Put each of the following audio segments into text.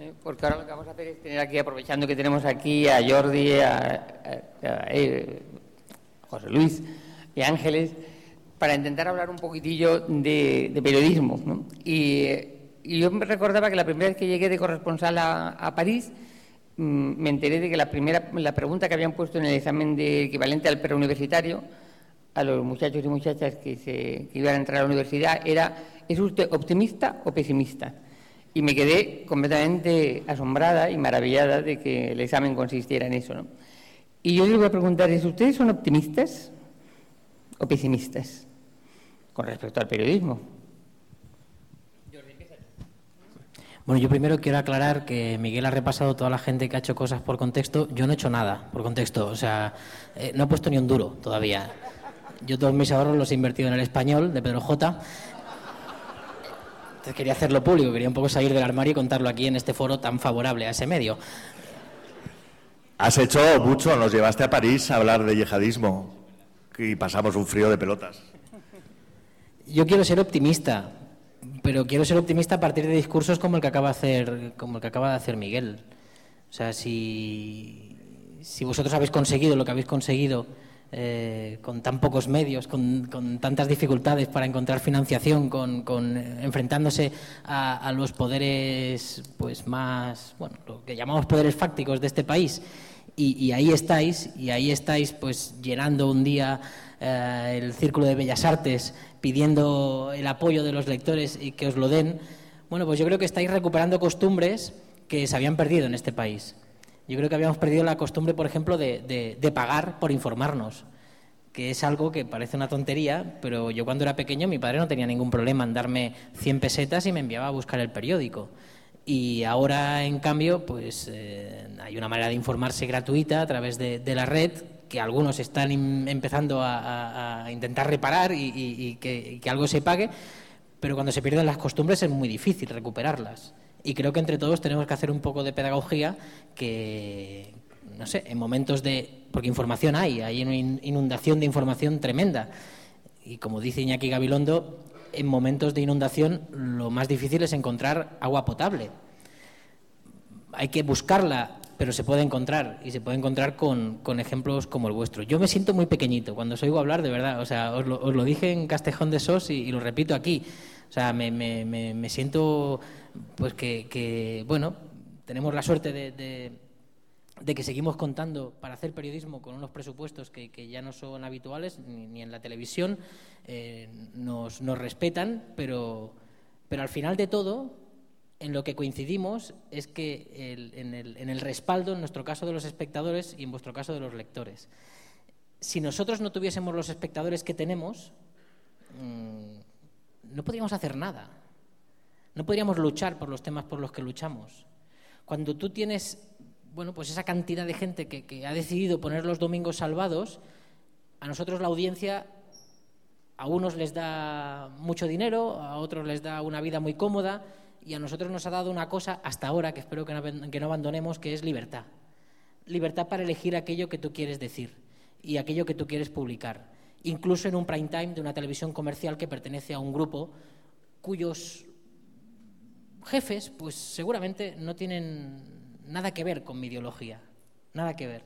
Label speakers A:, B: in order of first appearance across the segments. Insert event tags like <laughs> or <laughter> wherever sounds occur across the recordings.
A: Eh, porque ahora lo que vamos a hacer es tener aquí, aprovechando que tenemos aquí a Jordi, a, eh, José Luis y Ángeles, para intentar hablar un poquitillo de, periodismo. Y, yo me recordaba que la primera vez que llegué de corresponsal a, París, mm, me enteré de que la primera la pregunta que habían puesto en el examen de equivalente al preuniversitario a los muchachos y muchachas que, se, que iban a entrar a la universidad era ¿es usted optimista o pesimista? Y me quedé completamente asombrada y maravillada de que el examen consistiera en eso. ¿no? Y yo les voy a preguntar, ¿ustedes son optimistas o pesimistas con respecto al periodismo?
B: Bueno, yo primero quiero aclarar que Miguel ha repasado toda la gente que ha hecho cosas por contexto. Yo no he hecho nada por contexto. O sea, eh, no he puesto ni un duro todavía. Yo todos mis ahorros los he invertido en el español de Pedro J quería hacerlo público, quería un poco salir del armario y contarlo aquí en este foro tan favorable a ese medio.
C: Has hecho mucho, nos llevaste a París a hablar de yihadismo y pasamos un frío de pelotas.
B: Yo quiero ser optimista, pero quiero ser optimista a partir de discursos como el que acaba de hacer, como el que acaba de hacer Miguel. O sea, si, si vosotros habéis conseguido lo que habéis conseguido eh, con tan pocos medios, con, tantas dificultades para encontrar financiación, con, enfrentándose a, los poderes pues más, bueno, lo que llamamos poderes fácticos de este país. Y, ahí estáis, y ahí estáis pues llenando un día eh, el Círculo de Bellas Artes, pidiendo el apoyo de los lectores y que os lo den. Bueno, pues yo creo que estáis recuperando costumbres que se habían perdido en este país. Yo creo que habíamos perdido la costumbre, por ejemplo, de, pagar por informarnos, que es algo que parece una tontería, pero yo cuando era pequeño mi padre no tenía ningún problema en darme 100 pesetas y me enviaba a buscar el periódico. Y ahora, en cambio, pues eh, hay una manera de informarse gratuita a través de, la red que algunos están empezando a, intentar reparar y, que, que algo se pague, pero cuando se pierden las costumbres es muy difícil recuperarlas. Y creo que entre todos tenemos que hacer un poco de pedagogía que, no sé, en momentos de... porque información hay, hay una inundación de información tremenda. Y como dice Iñaki Gabilondo, en momentos de inundación lo más difícil es encontrar agua potable. Hay que buscarla, pero se puede encontrar, y se puede encontrar con, ejemplos como el vuestro. Yo me siento muy pequeñito cuando os oigo hablar, de verdad. O sea, os lo, dije en Castejón de Sos y lo repito aquí. O sea, me, me, siento pues que, bueno, tenemos la suerte de, que seguimos contando para hacer periodismo con unos presupuestos que, que ya no son habituales, ni, en la televisión, eh, nos, respetan, pero, pero al final de todo, en lo que coincidimos es que en, el, respaldo, en nuestro caso de los espectadores y en vuestro caso de los lectores. Si nosotros no tuviésemos los espectadores que tenemos, mmm, no podríamos hacer nada. No podríamos luchar por los temas por los que luchamos. Cuando tú tienes, bueno, pues esa cantidad de gente que, ha decidido poner los domingos salvados, a nosotros la audiencia a unos les da mucho dinero, a otros les da una vida muy cómoda y a nosotros nos ha dado una cosa hasta ahora que espero que no, que no, abandonemos, que es libertad. Libertad para elegir aquello que tú quieres decir y aquello que tú quieres publicar incluso en un prime time de una televisión comercial que pertenece a un grupo cuyos jefes, pues seguramente no tienen nada que ver con mi ideología, nada que ver.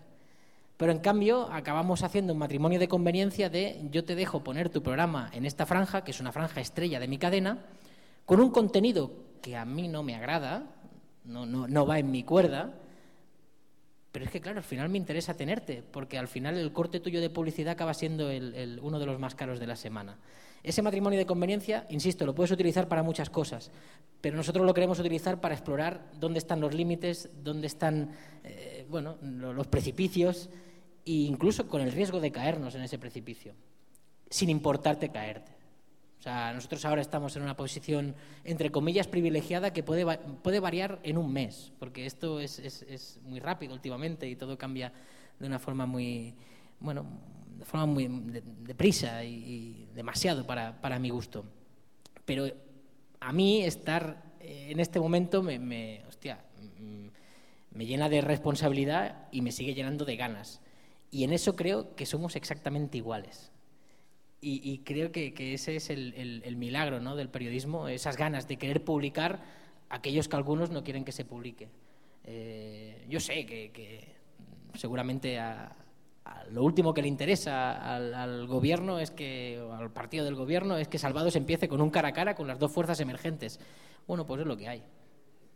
B: Pero en cambio acabamos haciendo un matrimonio de conveniencia de yo te dejo poner tu programa en esta franja, que es una franja estrella de mi cadena, con un contenido que a mí no me agrada, no, no, no va en mi cuerda, pero es que, claro, al final me interesa tenerte, porque al final el corte tuyo de publicidad acaba siendo el, uno de los más caros de la semana. Ese matrimonio de conveniencia, insisto, lo puedes utilizar para muchas cosas, pero nosotros lo queremos utilizar para explorar dónde están los límites, dónde están eh, bueno, los precipicios, e incluso con el riesgo de caernos en ese precipicio, sin importarte caerte. O sea, nosotros ahora estamos en una posición, entre comillas, privilegiada que puede, puede variar en un mes, porque esto es, es, muy rápido últimamente y todo cambia de una forma muy, bueno, de forma muy deprisa y, demasiado para, para, mi gusto. Pero a mí estar en este momento me, me, hostia, mm, me llena de responsabilidad y me sigue llenando de ganas. Y en eso creo que somos exactamente iguales. Y, creo que, ese es el, milagro ¿no? del periodismo, esas ganas de querer publicar aquellos que algunos no quieren que se publique. Eh, yo sé que, seguramente a, lo último que le interesa al, gobierno es que, al partido del gobierno, es que Salvados empiece con un cara a cara con las dos fuerzas emergentes. Bueno, pues es lo que hay.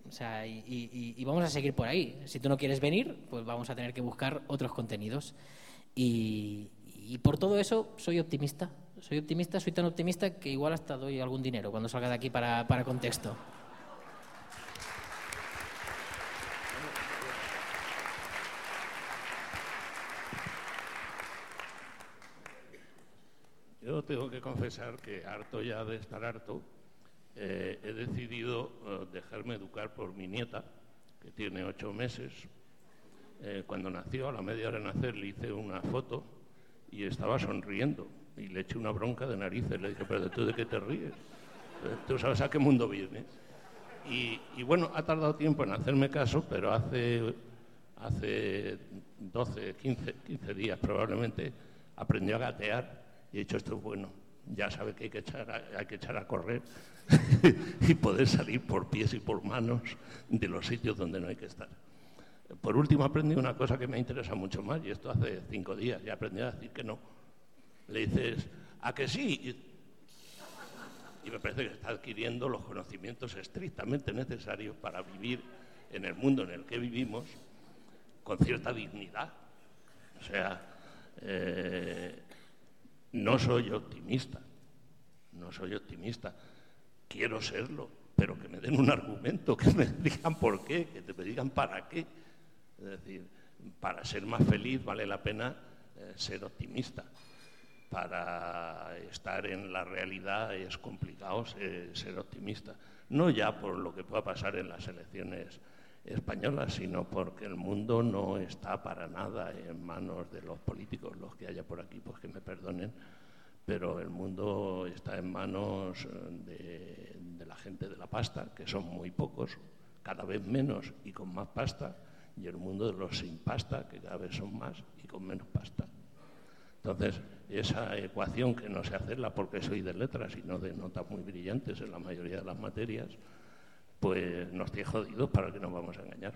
B: O sea, y, vamos a seguir por ahí. Si tú no quieres venir, pues vamos a tener que buscar otros contenidos. Y, por todo eso soy optimista. Soy optimista, soy tan optimista que igual hasta doy algún dinero cuando salga de aquí para, para contexto.
D: Yo tengo que confesar que harto ya de estar harto, eh, he decidido eh, dejarme educar por mi nieta, que tiene ocho meses. Eh, cuando nació, a la media hora de nacer, le hice una foto y estaba sonriendo. Y le eché una bronca de narices. Le dije, pero tú de qué te ríes? ¿Tú sabes a qué mundo vienes? Y, y, bueno, ha tardado tiempo en hacerme caso, pero hace, hace 12, 15, 15 días probablemente aprendió a gatear y he dicho, esto es bueno, ya sabe que hay que echar a, correr <laughs> y poder salir por pies y por manos de los sitios donde no hay que estar. Por último, aprendí una cosa que me interesa mucho más, y esto hace cinco días, y aprendí a decir que no. Le dices, ¿a que sí? Y me parece que está adquiriendo los conocimientos estrictamente necesarios para vivir en el mundo en el que vivimos con cierta dignidad. O sea, eh, no soy optimista, no soy optimista. Quiero serlo, pero que me den un argumento, que me <laughs> digan por qué, que me digan para qué. Es decir, para ser más feliz vale la pena eh, ser optimista. Para estar en la realidad es complicado ser optimista. No ya por lo que pueda pasar en las elecciones españolas, sino porque el mundo no está para nada en manos de los políticos, los que haya por aquí, pues que me perdonen, pero el mundo está en manos de, de la gente de la pasta, que son muy pocos, cada vez menos y con más pasta, y el mundo de los sin pasta, que cada vez son más y con menos pasta. Entonces, esa ecuación que no sé hacerla porque soy de letras y no de notas muy brillantes en la mayoría de las materias, pues nos tiene jodidos para que nos vamos a engañar.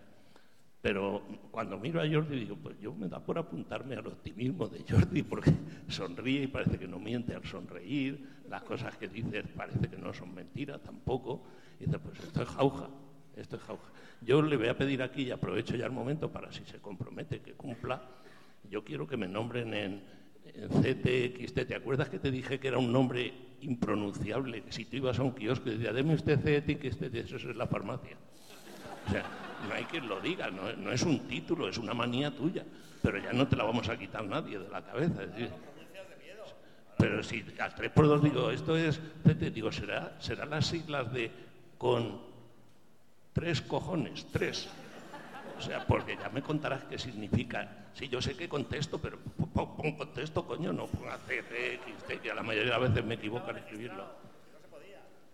D: Pero cuando miro a Jordi digo, pues yo me da por apuntarme al optimismo de Jordi <laughs> porque sonríe y parece que no miente al sonreír, las cosas que dice parece que no son mentiras tampoco. Y dice, pues esto es jauja, esto es jauja. Yo le voy a pedir aquí, y aprovecho ya el momento para si se compromete que cumpla, yo quiero que me nombren en, CTXT. ¿Te acuerdas que te dije que era un nombre impronunciable? Que si tú ibas a un kiosco y decías, deme usted CTXT, eso es la farmacia. O sea, no hay quien lo diga, no, es un título, es una manía tuya, pero ya no te la vamos a quitar nadie de la cabeza. pero si al 3 por 2 digo, esto es, CT, digo, será, será las siglas de con tres cojones, tres. O sea, porque ya me contarás qué significa. Sí, yo sé qué contesto, pero pon contexto, coño, no ponga CT, que a la mayoría de las veces me equivoco al escribirlo.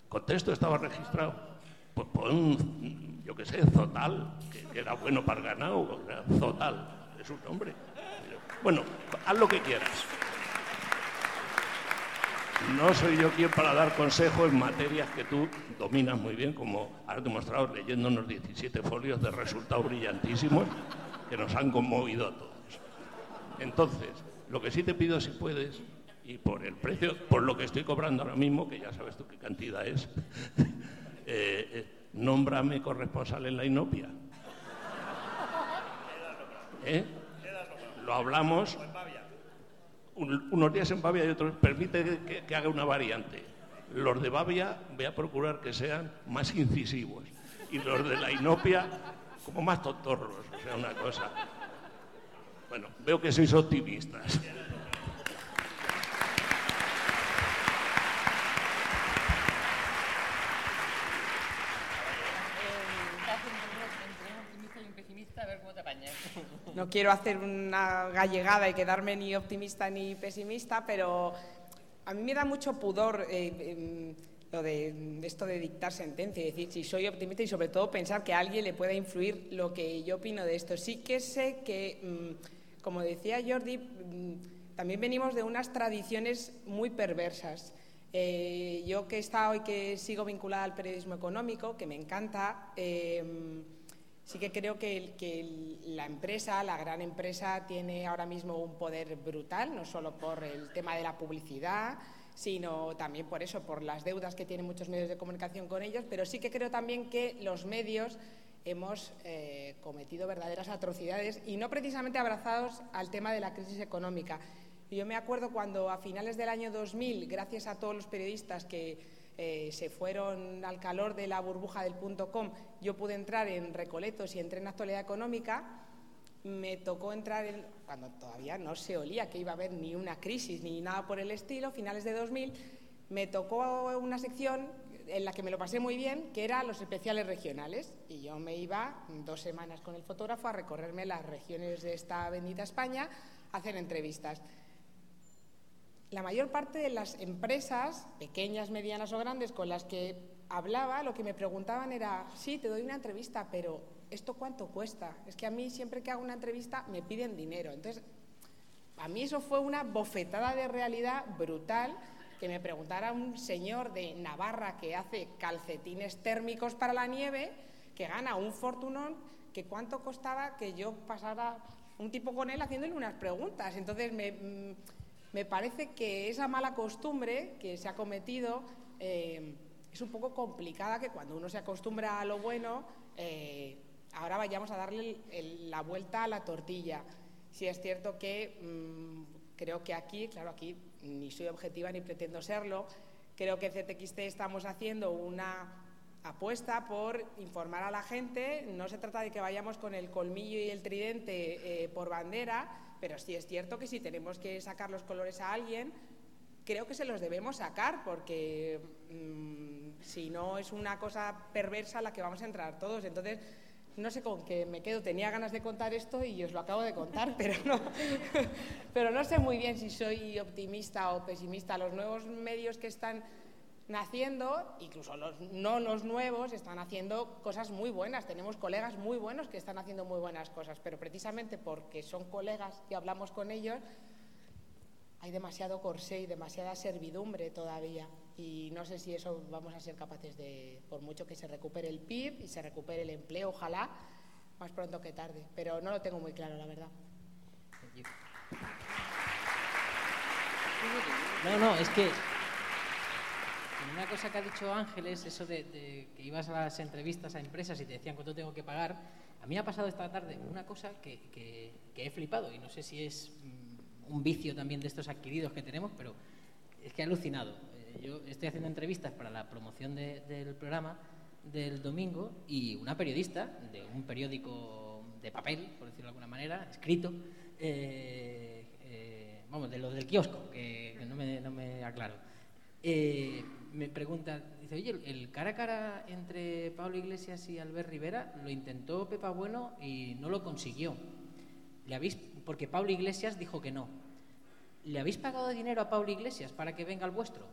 D: Contexto estaba registrado. Pues pon, yo qué sé, Zotal, que, era bueno para el ganado, Zotal, es un nombre. Bueno, haz lo que quieras. No soy yo quien para dar consejo en materias que tú dominas muy bien, como has demostrado leyéndonos 17 folios de resultados brillantísimos que nos han conmovido a todos. Entonces, lo que sí te pido si puedes, y por el precio, por lo que estoy cobrando ahora mismo, que ya sabes tú qué cantidad es, <laughs> eh, eh, nómbrame corresponsal en la inopia. ¿Eh? Lo hablamos unos días en Bavia y otros, permite que, haga una variante. Los de Bavia voy a procurar que sean más incisivos y los de la inopia como más tontorros, o sea, una cosa. Bueno, veo que sois optimistas.
E: No quiero hacer una gallegada y quedarme ni optimista ni pesimista, pero a mí me da mucho pudor eh, em, lo de esto de dictar sentencia, y decir si soy optimista y sobre todo pensar que a alguien le pueda influir lo que yo opino de esto. Sí que sé que, mm, como decía Jordi, mm, también venimos de unas tradiciones muy perversas. Eh, yo que he estado y que sigo vinculada al periodismo económico, que me encanta, eh, sí que creo que, la empresa, la gran empresa, tiene ahora mismo un poder brutal, no solo por el tema de la publicidad, sino también por eso, por las deudas que tienen muchos medios de comunicación con ellos, pero sí que creo también que los medios hemos eh, cometido verdaderas atrocidades y no precisamente abrazados al tema de la crisis económica. Yo me acuerdo cuando a finales del año 2000, gracias a todos los periodistas que eh, se fueron al calor de la burbuja del punto com, yo pude entrar en Recoletos y entré en Actualidad Económica, me tocó entrar en, cuando todavía no se olía que iba a haber ni una crisis ni nada por el estilo, finales de 2000, me tocó una sección en la que me lo pasé muy bien, que era los especiales regionales. Y yo me iba dos semanas con el fotógrafo a recorrerme las regiones de esta bendita España, a hacer entrevistas la mayor parte de las empresas, pequeñas, medianas o grandes, con las que hablaba, lo que me preguntaban era, sí, te doy una entrevista, pero ¿esto cuánto cuesta? Es que a mí siempre que hago una entrevista me piden dinero. Entonces, a mí eso fue una bofetada de realidad brutal que me preguntara un señor de Navarra que hace calcetines térmicos para la nieve, que gana un fortunón, que cuánto costaba que yo pasara un tipo con él haciéndole unas preguntas. Entonces me mm, me parece que esa mala costumbre que se ha cometido eh, es un poco complicada, que cuando uno se acostumbra a lo bueno, eh, ahora vayamos a darle la vuelta a la tortilla. Si es cierto que mm, creo que aquí, claro, aquí ni soy objetiva ni pretendo serlo, creo que CTXT estamos haciendo una apuesta por informar a la gente. No se trata de que vayamos con el colmillo y el tridente eh, por bandera, pero sí es cierto que si tenemos que sacar los colores a alguien, creo que se los debemos sacar, porque mm, si no es una cosa perversa la que vamos a entrar todos. Entonces, no sé con qué me quedo. Tenía ganas de contar esto y os lo acabo de contar, <laughs> pero no, <laughs> pero no sé muy bien si soy optimista o pesimista. Los nuevos medios que están naciendo, incluso los, no los nuevos, están haciendo cosas muy buenas. Tenemos colegas muy buenos que están haciendo muy buenas cosas, pero precisamente porque son colegas y hablamos con ellos, hay demasiado corsé y demasiada servidumbre todavía. Y no sé si eso vamos a ser capaces de, por mucho que se recupere el PIB y se recupere el empleo, ojalá, más pronto que tarde. Pero no lo tengo muy claro, la verdad.
B: No, no, es que una cosa que ha dicho Ángeles, eso de, que ibas a las entrevistas a empresas y te decían cuánto tengo que pagar, a mí ha pasado esta tarde una cosa que, he flipado y no sé si es mm, un vicio también de estos adquiridos que tenemos, pero es que he alucinado. Eh, yo estoy haciendo entrevistas para la promoción del programa del domingo y una periodista de un periódico de papel, por decirlo de alguna manera, escrito, eh, eh, vamos, de los del kiosco, que, no, me, no me aclaro me pregunta, dice, oye, el cara a cara entre Pablo Iglesias y Albert Rivera lo intentó Pepa Bueno y no lo consiguió. ¿Le habéis, porque Pablo Iglesias dijo que no. ¿Le habéis pagado dinero a Pablo Iglesias para que venga al vuestro?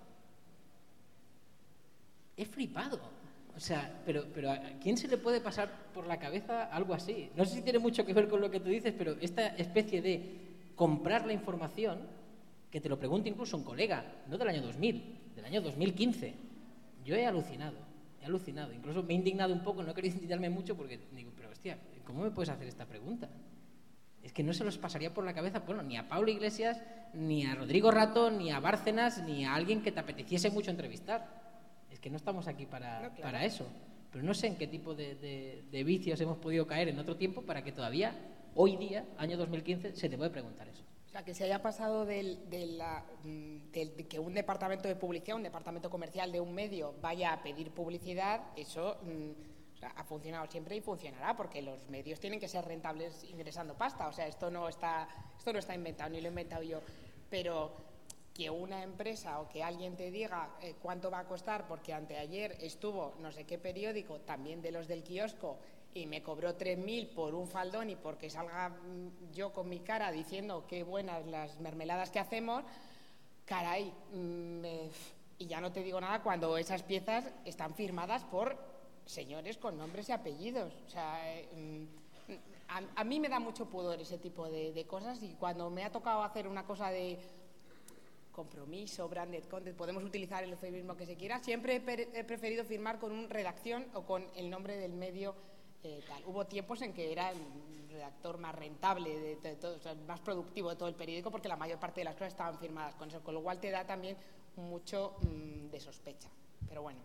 B: He flipado. O sea, pero, pero ¿a quién se le puede pasar por la cabeza algo así? No sé si tiene mucho que ver con lo que tú dices, pero esta especie de comprar la información, que te lo pregunte incluso un colega, no del año 2000, del año 2015. Yo he alucinado, he alucinado. Incluso me he indignado un poco, no he querido <laughs> indignarme mucho porque digo, pero hostia, ¿cómo me puedes hacer esta pregunta? Es que no se los pasaría por la cabeza, bueno, ni a Pablo Iglesias, ni a Rodrigo Rato, ni a Bárcenas, ni a alguien que te apeteciese mucho entrevistar. Es que no estamos aquí para, para eso. Pero no sé en qué tipo de, de vicios hemos podido caer en otro tiempo para que todavía, hoy día, año 2015, se te puede preguntar eso
E: sea, que se haya pasado mm, de, que un departamento de publicidad, un departamento comercial de un medio vaya a pedir publicidad, eso mm, ha funcionado siempre y funcionará, porque los medios tienen que ser rentables ingresando pasta. O sea, esto no está, esto no está inventado, ni lo he inventado yo. Pero que una empresa o que alguien te diga eh, cuánto va a costar, porque anteayer estuvo no sé qué periódico, también de los del kiosco, y me cobró 3.000 por un faldón y porque salga mm, yo con mi cara diciendo qué buenas las mermeladas que hacemos, caray, mm, y ya no te digo nada cuando esas piezas están firmadas por señores con nombres y apellidos. O sea, mm, a, mí me da mucho pudor ese tipo de, de, cosas y cuando me ha tocado hacer una cosa de compromiso, branded content, podemos utilizar el eufemismo que se quiera. Siempre he, preferido firmar con una redacción o con el nombre del medio eh. Hubo tiempos en que era el redactor más rentable, de, todo, más productivo de todo el periódico, porque la mayor parte de las cosas estaban firmadas con eso, con lo cual te da también mucho mm, de sospecha. Pero bueno.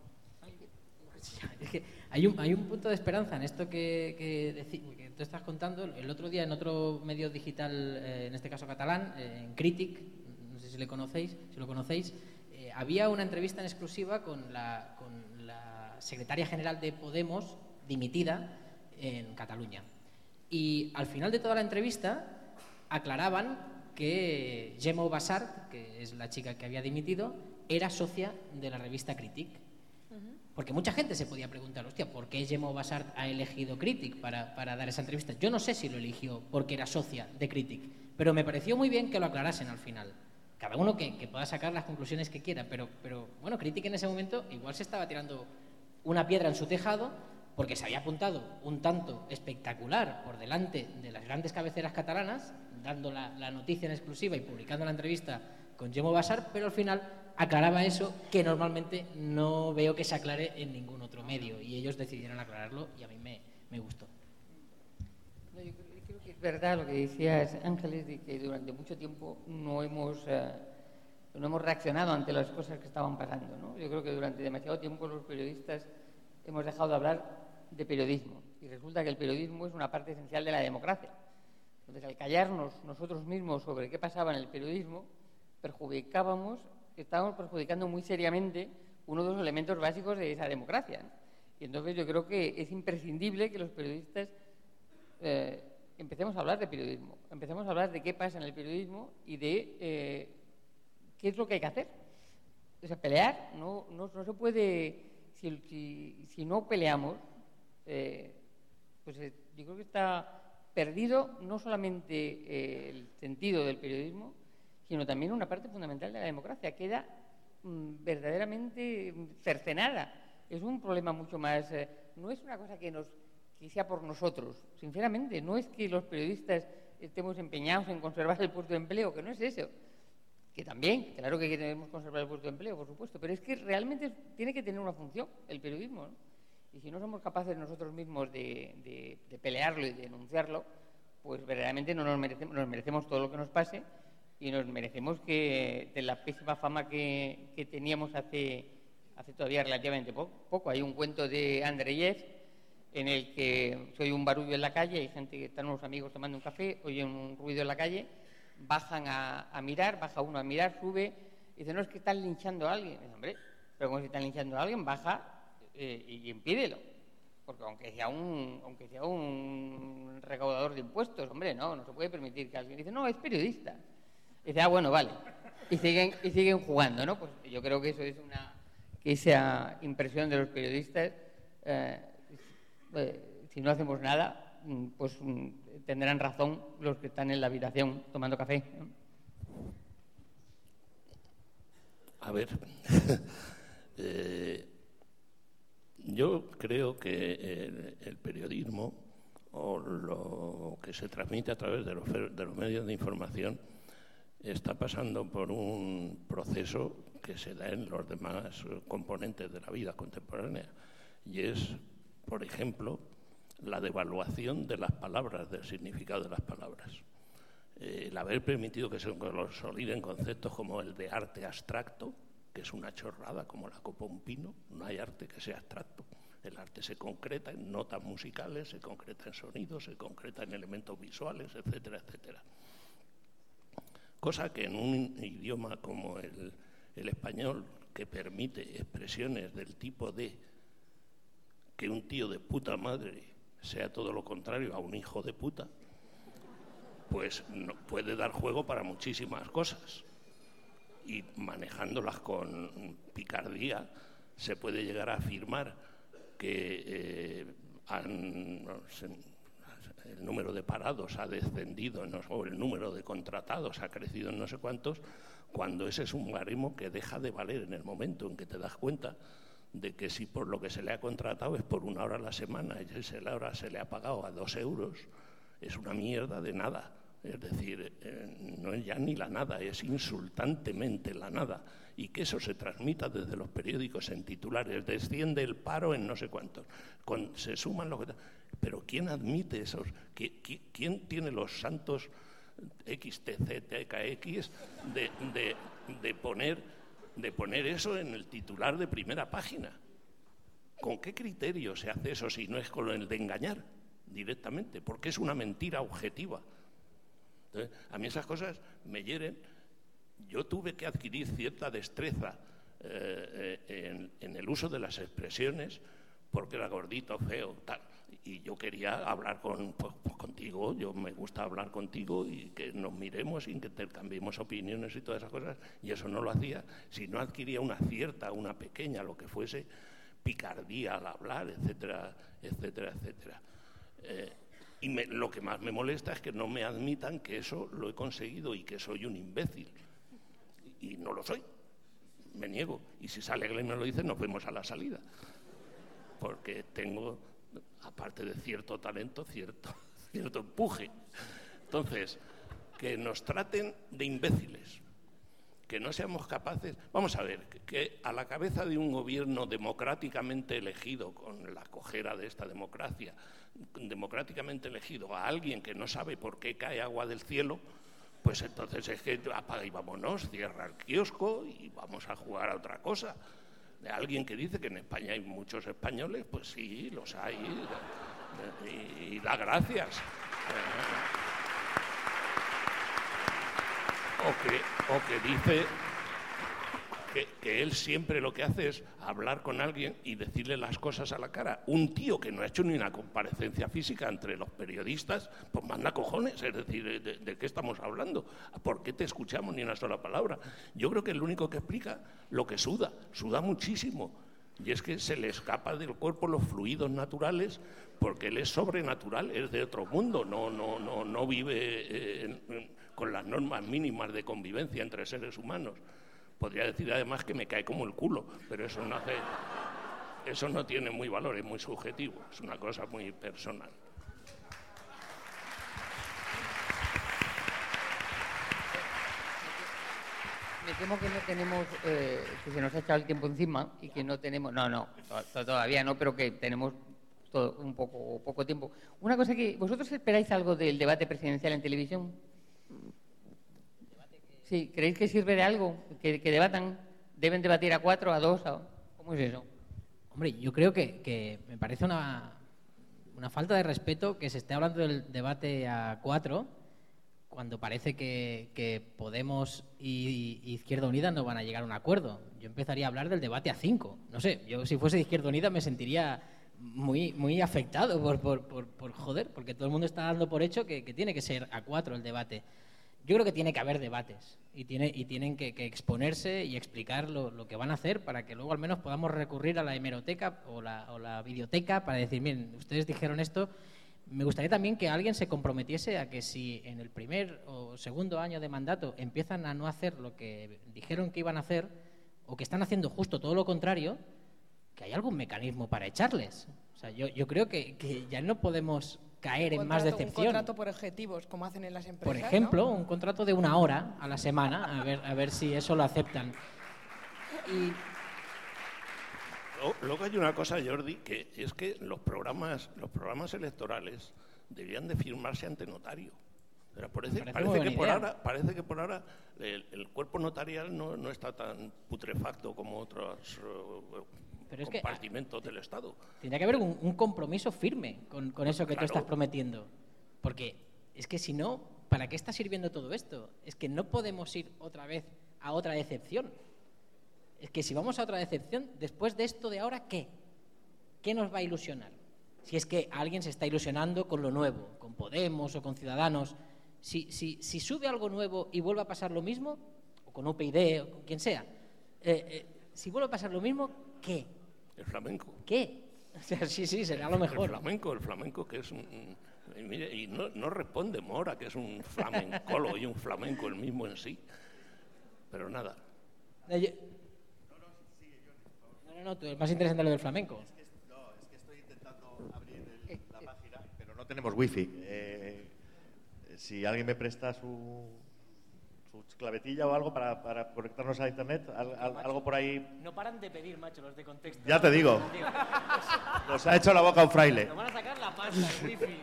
E: <laughs>
B: hay, un, hay un punto de esperanza en esto que, que, tú estás contando. El otro día en otro medio digital, eh, en este caso catalán, eh, en Critic, no sé si le conocéis, si lo conocéis, había una entrevista en exclusiva con la, con la secretaria general de Podemos, dimitida, en Cataluña. Y al final de toda la entrevista aclaraban que Gemma Bassart, que es la chica que había dimitido, era socia de la revista Critic. Porque mucha gente se podía preguntar, hostia, ¿por qué Gemma Bassart ha elegido Critic para, para, dar esa entrevista? Yo no sé si lo eligió porque era socia de Critic, pero me pareció muy bien que lo aclarasen al final. Cada uno que, que pueda sacar las conclusiones que quiera, pero, pero bueno, Critic en ese momento igual se estaba tirando una piedra en su tejado porque se había apuntado un tanto espectacular por delante de las grandes cabeceras catalanas, dando la, noticia en exclusiva y publicando la entrevista con Gemma Basar, pero al final aclaraba eso que normalmente no veo que se aclare en ningún otro medio y ellos decidieron aclararlo y a mí me, me gustó.
A: yo creo, que es verdad lo que decías Ángeles de que durante mucho tiempo no hemos eh, no hemos reaccionado ante las cosas que estaban pasando. ¿no? Yo creo que durante demasiado tiempo los periodistas hemos dejado de hablar de periodismo. Y resulta que el periodismo es una parte esencial de la democracia. Entonces, al callarnos nosotros mismos sobre qué pasaba en el periodismo, perjudicábamos, estábamos perjudicando muy seriamente uno de los elementos básicos de esa democracia. Y entonces yo creo que es imprescindible que los periodistas eh, empecemos a hablar de periodismo, empecemos a hablar de qué pasa en el periodismo y de eh, qué es lo que hay que hacer. O sea, pelear no, no, no se puede, si, si no peleamos, eh, pues eh, yo creo que está perdido no solamente eh, el sentido del periodismo, sino también una parte fundamental de la democracia. Queda mm, verdaderamente cercenada. Es un problema mucho más. no es una cosa que, nos, que por nosotros, sinceramente. No es que los periodistas estemos empeñados en conservar el puesto de empleo, que no es eso. Que también, claro que queremos conservar el puesto de empleo, por supuesto, pero es que realmente tiene que tener una función el periodismo. ¿no? Y si no somos capaces nosotros mismos de, pelearlo y de denunciarlo, pues verdaderamente no nos merecemos, nos merecemos todo lo que nos pase y nos merecemos que de la pésima fama que, teníamos hace, hace todavía relativamente poco. Hay un cuento de Andreyev en el que soy un barullo en la calle, hay gente que están unos amigos tomando un café, oyen un ruido en la calle, bajan a, mirar, baja uno a mirar, sube, y dice, no, es que están linchando a alguien. hombre, pero como si están linchando a alguien, baja, eh, y impídelo. Porque aunque sea un aunque sea un recaudador de impuestos, hombre, no, no se puede permitir que alguien dice, no, es periodista. Y dice, ah, bueno, vale. Y siguen, y siguen jugando, ¿no? Pues yo creo que eso es una que esa impresión de los periodistas, eh, eh, si no hacemos nada, mm, pues mm, tendrán razón los que están en la habitación tomando café.
D: A ver, <laughs> Yo creo que el, periodismo o lo que se transmite a través de los, medios de información está pasando por un proceso que se da en los demás componentes de la vida contemporánea y es, por ejemplo, la devaluación de las palabras, del significado de las palabras. el haber permitido que se consoliden conceptos como el de arte abstracto, es una chorrada como la copa un pino, no hay arte que sea abstracto. El arte se concreta en notas musicales, se concreta en sonidos, se concreta en elementos visuales, etcétera, etcétera. Cosa que en un idioma como el, el español, que permite expresiones del tipo de que un tío de puta madre sea todo lo contrario a un hijo de puta, pues no, puede dar juego para muchísimas cosas y manejándolas con picardía se puede llegar a afirmar que eh, el número de parados ha descendido o el número de contratados ha crecido en no sé cuántos, cuando ese es un baremo que deja de valer en el momento en que te das cuenta de que si por lo que se le ha contratado es por una hora a la semana y esa hora se le ha pagado a dos euros, es una mierda de nada Es decir, eh, no es ya ni la nada, es insultantemente la nada. Y que eso se transmita desde los periódicos en titulares, desciende el paro en no sé cuántos, se suman los... Pero ¿quién admite esos? ¿Quién tiene los santos XTC, TKX de, de poner eso en el titular de primera página? ¿Con qué criterio se hace eso si no es con el de engañar directamente? Porque es una mentira objetiva. A mí esas cosas me hieren. Yo tuve que adquirir cierta destreza eh, eh, en, el uso de las expresiones porque era gordito, feo, tal. Y yo quería hablar con, pues, pues, contigo, yo me gusta hablar contigo y que nos miremos y que intercambiemos opiniones y todas esas cosas. Y eso no lo hacía si no adquiría una cierta, una pequeña, lo que fuese, picardía al hablar, etcétera, etcétera, etcétera. Eh, y lo que más me molesta es que no me admitan que eso lo he conseguido y que soy un imbécil. Y, no lo soy. Me niego. Y si sale Glenn me lo dice, nos vemos a la salida. Porque tengo, aparte de cierto talento, cierto, <laughs> cierto empuje. Entonces, que nos traten de imbéciles que no seamos capaces. Vamos a ver, que, a la cabeza de un gobierno democráticamente elegido, con la cojera de esta democracia, democráticamente elegido, a alguien que no sabe por qué cae agua del cielo, pues entonces es que apaga y vámonos, cierra el kiosco y vamos a jugar a otra cosa. De alguien que dice que en España hay muchos españoles, pues sí, los hay, y, y da gracias o que, dice que, él siempre lo que hace es hablar con alguien y decirle las cosas a la cara. Un tío que no ha hecho ni una comparecencia física entre los periodistas, pues manda cojones, es decir, ¿de, qué estamos hablando? ¿Por qué te escuchamos ni una sola palabra? Yo creo que es el único que explica lo que suda, suda muchísimo. Y es que se le escapa del cuerpo los fluidos naturales porque él es sobrenatural, es de otro mundo, no, no, no, no vive eh, con las normas mínimas de convivencia entre seres humanos. Podría decir además que me cae como el culo, pero eso no hace, eso no tiene muy valor, es muy subjetivo, es una cosa muy personal.
A: me temo que no tenemos, eh, que se nos ha echado el tiempo encima y que no tenemos, no, no, todavía no, pero que tenemos todo, un poco, poco tiempo. Una cosa que, ¿vosotros esperáis algo del debate presidencial en televisión? Sí, ¿creéis que sirve de algo? ¿Que, debatan? ¿Deben debatir a cuatro, a dos? ¿Cómo es eso?
B: Hombre, yo creo que, me parece una, una falta de respeto que se esté hablando del debate a cuatro cuando parece que, Podemos y, Izquierda Unida no van a llegar a un acuerdo. Yo empezaría a hablar del debate a cinco. No sé, yo si fuese de Izquierda Unida me sentiría muy, muy afectado por, por, joder, porque todo el mundo está dando por hecho que, que tiene que ser a cuatro el debate. Yo creo que tiene que haber debates y, tiene, y tienen que, exponerse y explicar lo, que van a hacer para que luego al menos podamos recurrir a la hemeroteca o la, o la videoteca para decir, miren, ustedes dijeron esto. Me gustaría también que alguien se comprometiese a que si en el primer o segundo año de mandato empiezan a no hacer lo que dijeron que iban a hacer o que están haciendo justo todo lo contrario, que hay algún mecanismo para echarles. O sea, yo, yo creo que, que ya no podemos caer en más decepción. Un
E: contrato por objetivos, como hacen en las empresas.
B: Por ejemplo, un contrato de una hora a la semana, a ver, a ver si eso lo aceptan. Y...
D: Luego hay una cosa, Jordi, que es que los programas, los programas electorales deberían de firmarse ante notario. Pero parece, que por ahora, parece que por ahora el, cuerpo notarial no, no, está tan putrefacto como otros uh, pero es compartimentos del Estado.
B: Tendría que haber un, compromiso firme con, eso que tú estás prometiendo. Porque es que si no, ¿para qué está sirviendo todo esto? Es que no podemos ir otra vez a otra decepción. Es que si vamos a otra decepción, después de esto de ahora, ¿qué? ¿Qué nos va a ilusionar? Si es que alguien se está ilusionando con lo nuevo, con Podemos o con Ciudadanos. Si, si, si sube algo nuevo y vuelve a pasar lo mismo, o con UPyD o con quien sea, eh, eh, si vuelve a pasar lo mismo, ¿qué?
D: El flamenco.
B: ¿Qué? <laughs> O sea, sí, sí, será lo mejor.
D: El flamenco, el flamenco que es un... Y, no, no, responde Mora, que es un flamencolo y un flamenco el mismo en sí. Pero nada.
B: No, no, no, tú, es más interesante lo del flamenco.
C: Es que, no, es que estoy intentando abrir la página, pero no tenemos wifi. Eh, si alguien me presta su, su clavetilla o algo para, para conectarnos a internet, al- al- algo por ahí.
B: No paran de pedir, macho, los de contexto.
C: Ya te digo. Nos ha hecho la boca un fraile.
B: Nos van a sacar la pasta, el wifi.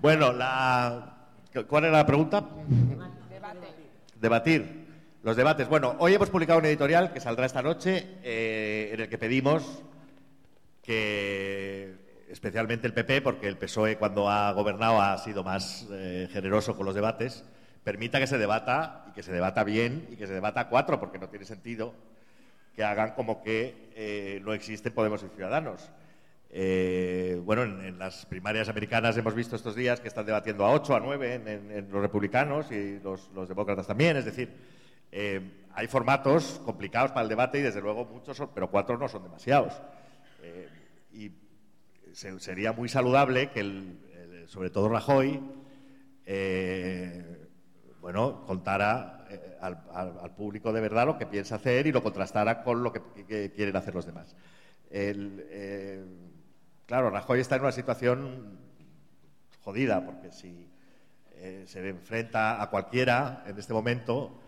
C: Bueno, la, ¿cuál era la pregunta?
E: Debate.
C: Debatir. Los debates. Bueno, hoy hemos publicado un editorial que saldrá esta noche eh, en el que pedimos que, especialmente el PP, porque el PSOE cuando ha gobernado ha sido más eh, generoso con los debates, permita que se debata y que se debata bien y que se debata cuatro, porque no tiene sentido que hagan como que eh, no existen Podemos y Ciudadanos. Eh, bueno, en, las primarias americanas hemos visto estos días que están debatiendo a ocho, a nueve en, los republicanos y los, demócratas también. Es decir, eh, hay formatos complicados para el debate y desde luego muchos, son, pero cuatro no son demasiados. Y se- sería muy saludable que, el- sobre todo Rajoy, bueno, contara eh, al, público de verdad lo que piensa hacer y lo contrastara con lo que, quieren hacer los demás. Eh, claro, Rajoy está en una situación jodida, porque si eh, se enfrenta a cualquiera en este momento,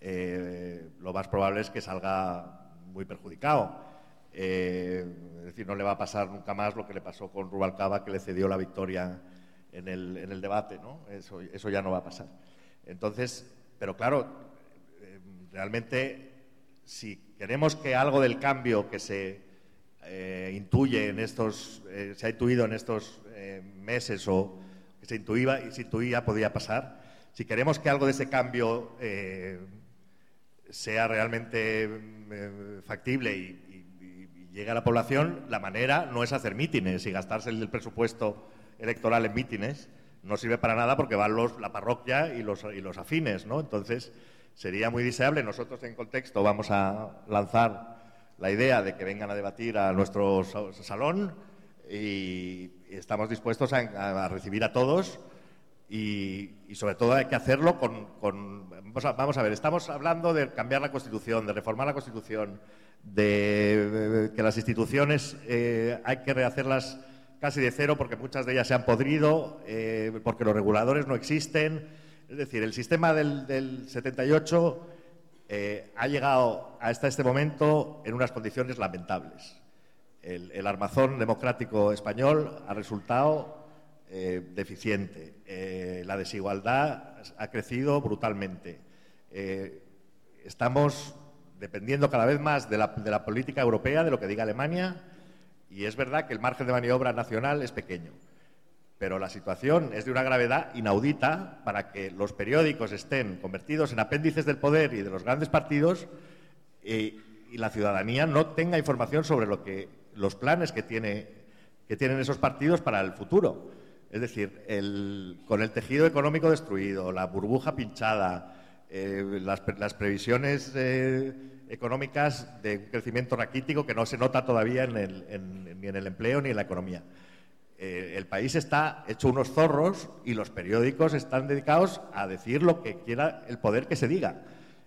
C: lo más probable es que salga muy perjudicado. Es decir, no le va a pasar nunca más lo que le pasó con Rubalcaba, que le cedió la victoria en el, en el debate, ¿no? Eso, eso ya no va a pasar. Entonces, pero claro, eh, realmente, si queremos que algo del cambio que se eh, intuye en estos, eh, se ha intuido en estos meses o que se intuía y se intuía podía pasar, si queremos que algo de ese cambio sea realmente factible y- y llegue a la población, la manera no es hacer mítines y gastarse el presupuesto electoral en mítines. No sirve para nada porque van los, la parroquia y los, y los afines, ¿no? Entonces, sería muy deseable. Nosotros, en contexto, vamos a lanzar la idea de que vengan a debatir a nuestro sa- salón y, estamos dispuestos a- recibir a todos y, y sobre todo hay que hacerlo con... con- vamos, a, vamos a ver, estamos hablando de cambiar la Constitución, de reformar la Constitución, de, eh, que las instituciones eh, hay que rehacerlas casi de cero porque muchas de ellas se han podrido, eh, porque los reguladores no existen. Es decir, el sistema del, del 78 eh, ha llegado hasta este momento en unas condiciones lamentables. El, el armazón democrático español ha resultado eh, deficiente. Eh, la desigualdad ha crecido brutalmente. Eh, estamos dependiendo cada vez más de la, de la política europea, de lo que diga Alemania, y es verdad que el margen de maniobra nacional es pequeño. Pero la situación es de una gravedad inaudita para que los periódicos estén convertidos en apéndices del poder y de los grandes partidos eh, y la ciudadanía no tenga información sobre lo que, los planes que, tiene, que tienen esos partidos para el futuro. Es decir, con el tejido económico destruido, la burbuja pinchada, eh, las, las previsiones eh, económicas de un crecimiento raquítico que no se nota todavía en el- ni en el empleo ni en la economía. Eh, el país está hecho unos zorros y los periódicos están dedicados a decir lo que quiera el poder que se diga.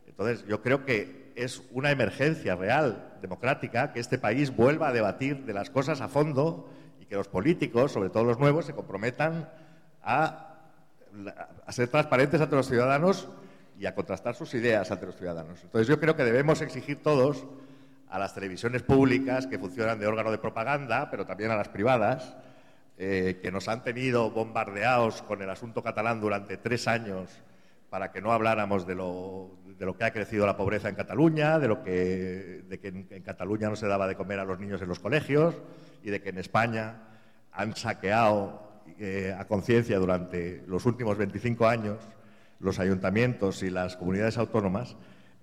C: Entonces, yo creo que es una emergencia real, democrática, que este país vuelva a debatir de las cosas a fondo y que los políticos, sobre todo los nuevos, se comprometan a ser transparentes ante los ciudadanos y a contrastar sus ideas ante los ciudadanos. Entonces, yo creo que debemos exigir todos a las televisiones públicas que funcionan de órgano de propaganda, pero también a las privadas, eh, que nos han tenido bombardeados con el asunto catalán durante tres años para que no habláramos de lo, de lo que ha crecido la pobreza en Cataluña, de, lo que, de que en, Cataluña no se daba de comer a los niños en los colegios y de que en España han saqueado eh, a conciencia durante los últimos 25 años los ayuntamientos y las comunidades autónomas,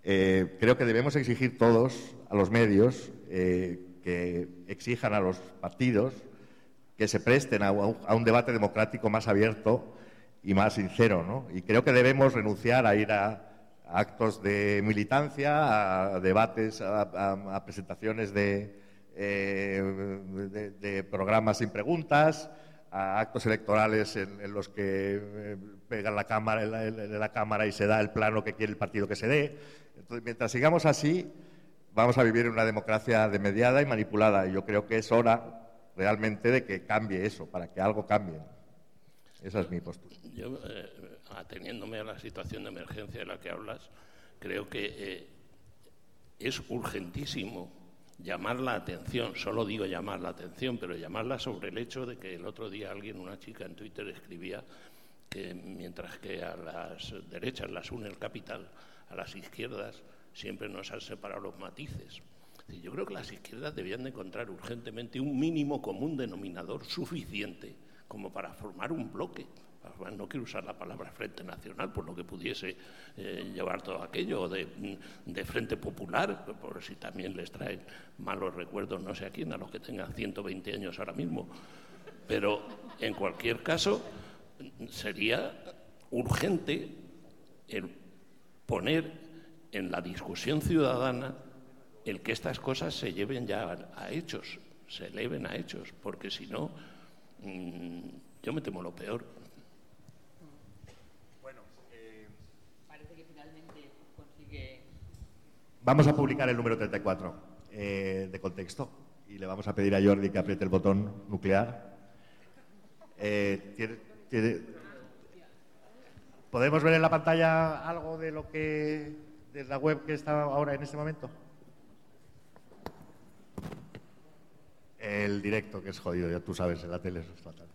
C: eh, creo que debemos exigir todos a los medios eh, que exijan a los partidos que se presten a, un- debate democrático más abierto y más sincero. ¿no? Y creo que debemos renunciar a ir a, actos de militancia, a debates, a, presentaciones eh, de programas sin preguntas, actos electorales en, los que eh, pegan la cámara, la cámara y se da el plano que quiere el partido que se dé. Entonces, mientras sigamos así, vamos a vivir en una democracia demediada y manipulada. Y yo creo que es hora realmente de que cambie eso, para que algo cambie. Esa es mi postura.
D: Yo, eh, ateniéndome a la situación de emergencia de la que hablas, creo que eh, es urgentísimo llamar la atención, solo digo llamar la atención, pero llamarla sobre el hecho de que el otro día alguien, una chica en Twitter, escribía que mientras que a las derechas las une el capital, a las izquierdas siempre nos han separado los matices. Yo creo que las izquierdas debían de encontrar urgentemente un mínimo común denominador suficiente como para formar un bloque. No quiero usar la palabra Frente Nacional por lo que pudiese eh, llevar todo aquello, de, de, Frente Popular, por si también les traen malos recuerdos, no sé a quién, a los que tengan 120 años ahora mismo. Pero en cualquier caso, sería urgente poner en la discusión ciudadana el que estas cosas se lleven ya a, hechos, se eleven a hechos, porque si no, mm, yo me temo lo peor.
C: Bueno, eh, parece que finalmente consigue. Vamos a publicar el número 34 eh, de contexto y le vamos a pedir a Jordi que apriete el botón nuclear. Eh, ¿Podemos ver en la pantalla algo de lo que de la web que está ahora en este momento? El directo, que es jodido, ya tú sabes, en la tele es fatal.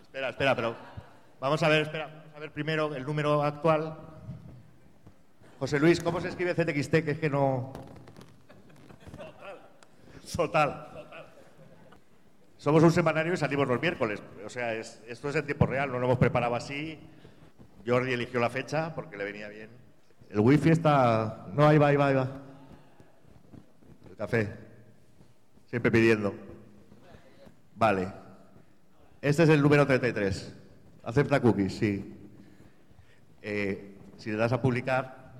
C: Espera, espera, pero vamos a ver, espera, vamos a ver primero el número actual. José Luis, ¿cómo se escribe CTXT? Que es que no. Total. Somos un semanario y salimos los miércoles. O sea, esto es en tiempo real, no lo hemos preparado así. Jordi eligió la fecha porque le venía bien. El wifi está. No, ahí va, ahí va, ahí va. El café. Siempre pidiendo. Vale. Este es el número 33. Acepta cookies, sí. Eh, si le das a publicar.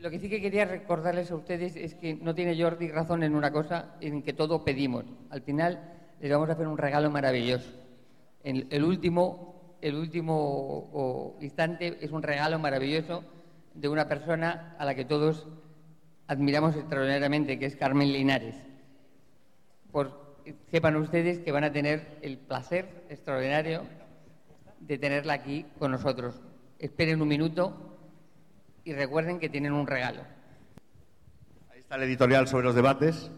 A: Lo que sí que quería recordarles a ustedes es que no tiene Jordi razón en una cosa, en que todo pedimos. Al final les vamos a hacer un regalo maravilloso. En el último, el último instante es un regalo maravilloso de una persona a la que todos admiramos extraordinariamente, que es Carmen Linares. Por, sepan ustedes que van a tener el placer extraordinario de tenerla aquí con nosotros. Esperen un minuto y recuerden que tienen un regalo.
C: Ahí está el editorial sobre los debates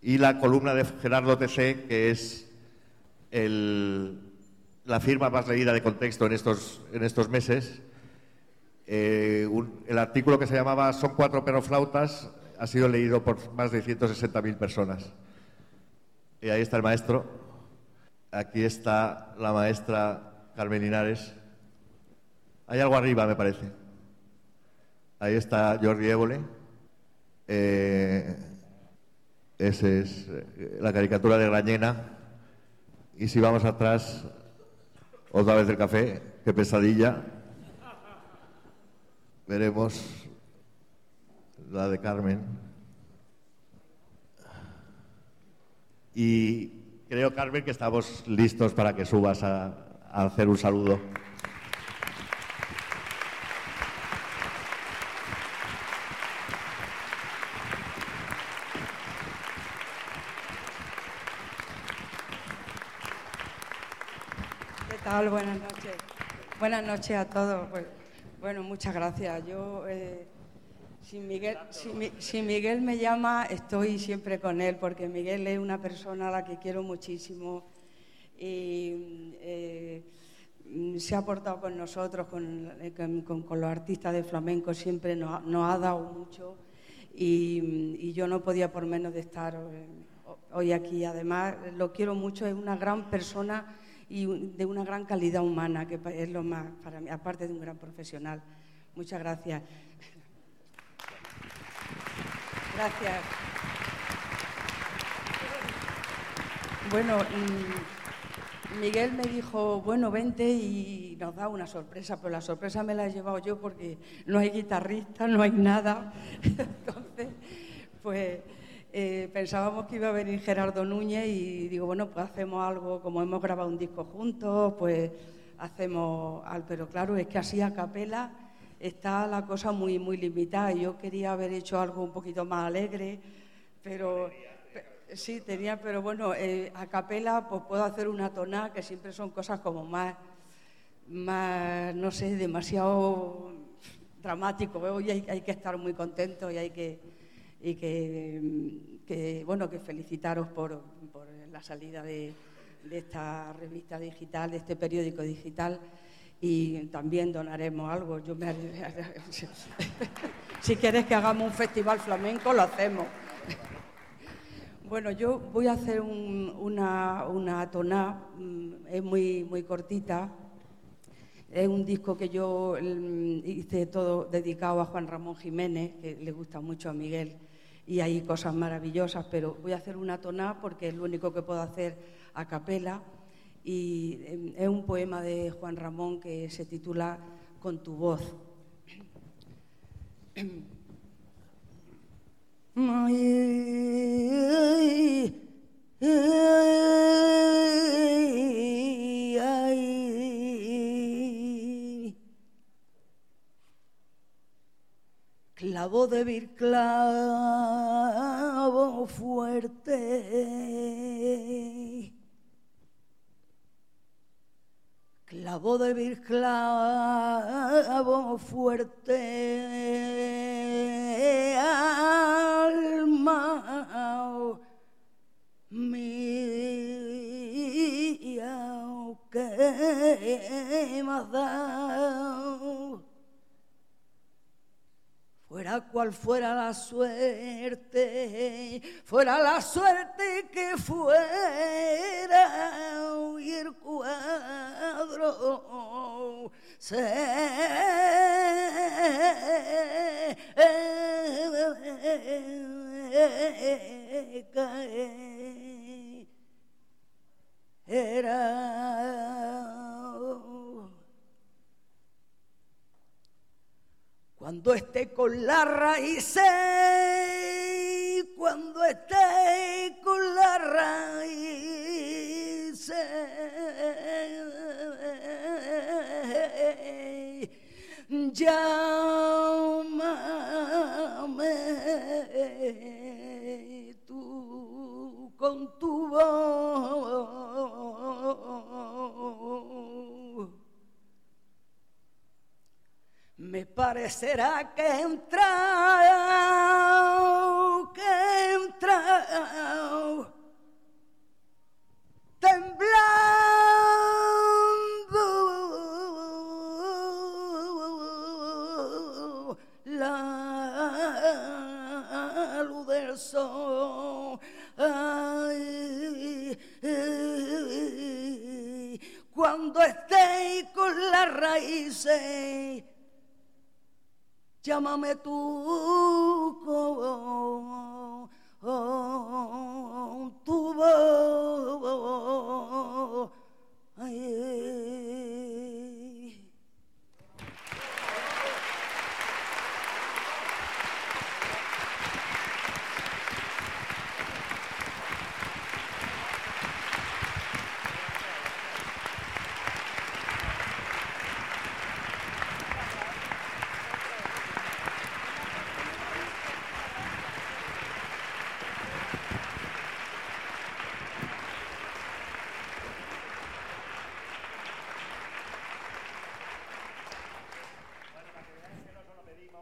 C: y la columna de Gerardo TC, que es la firma más leída de contexto en estos, en estos meses eh, el artículo que se llamaba Son cuatro perroflautas ha sido leído por más de 160.000 personas. Y ahí está el maestro. Aquí está la maestra Carmen Linares. Hay algo arriba, me parece. Ahí está Jordi Évole. Eh, esa es eh, la caricatura de Grañena. Y si vamos atrás, otra vez del café, qué pesadilla veremos la de Carmen. Y creo, Carmen, que estamos listos para que subas a, hacer un saludo.
F: ¿Qué tal? Buenas noches. Buenas noches a todos. Bueno, muchas gracias. Yo, eh, si, Miguel, me llama, estoy siempre con él, porque Miguel es una persona a la que quiero muchísimo y eh, se ha portado con nosotros, eh, con, los artistas de flamenco, siempre nos, ha dado mucho y, y, yo no podía por menos de estar hoy aquí. Además, lo quiero mucho, es una gran persona y de una gran calidad humana, que es lo más para mí, aparte de un gran profesional. Muchas gracias. Gracias. Bueno, Miguel me dijo, bueno, vente y nos da una sorpresa, pero la sorpresa me la he llevado yo porque no hay guitarrista, no hay nada. <laughs> Entonces, pues eh, pensábamos que iba a venir Gerardo Núñez y digo, bueno, pues hacemos algo, como hemos grabado un disco juntos, pues hacemos algo. Pero claro, es que así a capela está la cosa muy, muy limitada. Yo quería haber hecho algo un poquito más alegre, pero
G: Sí, tenía, pero bueno, eh, a capela pues puedo hacer una tonada que siempre son cosas como más, más no sé, demasiado dramático. Hoy hay, hay que estar muy contento y hay que, y que, bueno, que felicitaros por, por la salida de, esta revista digital, de este periódico digital y también donaremos algo. Yo me... <laughs> si quieres que hagamos un festival flamenco, lo hacemos. Bueno, yo voy a hacer una, una toná, mm, es muy, muy cortita. Es un disco que yo mm, hice todo dedicado a Juan Ramón Jiménez, que le gusta mucho a Miguel, y hay cosas maravillosas, pero voy a hacer una toná porque es lo único que puedo hacer a capela. Y em, es un poema de Juan Ramón que se titula Con tu voz. Clavo de vir clavo fuerte. Clavo clavo fuerte alma mía que has dado fuera cual fuera la suerte, fuera la suerte que fuera y el cuadro se cae. Era Cuando esté con la raíz, cuando esté con la raíz, llámame tú con tu voz. Me parecerá que entra, Llámame tú